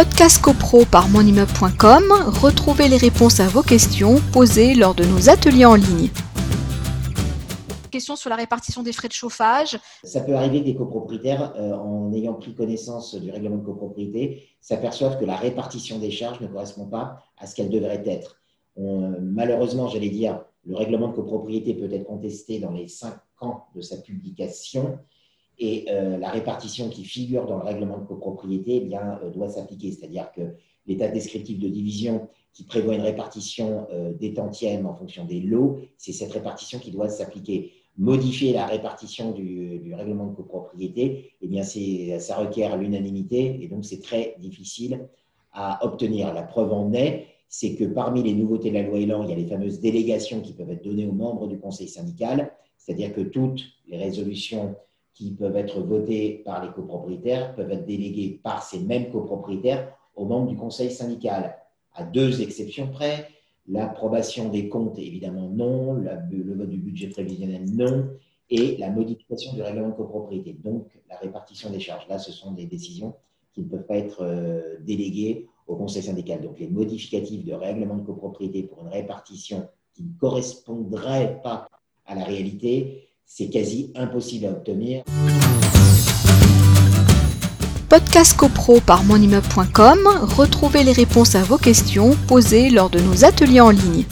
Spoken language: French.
Podcast CoPro par monimmeuble.com, retrouvez les réponses à vos questions posées lors de nos ateliers en ligne. Question sur la répartition des frais de chauffage. Ça peut arriver que des copropriétaires, euh, en ayant pris connaissance du règlement de copropriété, s'aperçoivent que la répartition des charges ne correspond pas à ce qu'elle devrait être. malheureusement, j'allais dire, le règlement de copropriété peut être contesté dans les cinq ans de sa publication et euh, la répartition qui figure dans le règlement de copropriété eh bien, euh, doit s'appliquer. C'est-à-dire que l'état descriptif de division qui prévoit une répartition euh, des tantièmes en fonction des lots, c'est cette répartition qui doit s'appliquer. Modifier la répartition du, règlement de copropriété, eh bien, ça requiert l'unanimité et donc c'est très difficile à obtenir. La preuve en est, c'est que parmi les nouveautés de la loi Elan, il y a les fameuses délégations qui peuvent être données aux membres du conseil syndical, c'est-à-dire que toutes les résolutions qui peuvent être votés par les copropriétaires peuvent être délégués par ces mêmes copropriétaires aux membres du conseil syndical, à deux exceptions près. L'approbation des comptes, évidemment, non. le vote du budget prévisionnel, non. Et la modification du règlement de copropriété. Donc, la répartition des charges. Là, ce sont des décisions qui ne peuvent pas être euh, déléguées au conseil syndical. Donc, les modificatifs de règlement de copropriété pour une répartition qui ne correspondrait pas à la réalité c'est quasi impossible à obtenir. Podcast CoPro par monimmeuble.com, retrouvez les réponses à vos questions posées lors de nos ateliers en ligne.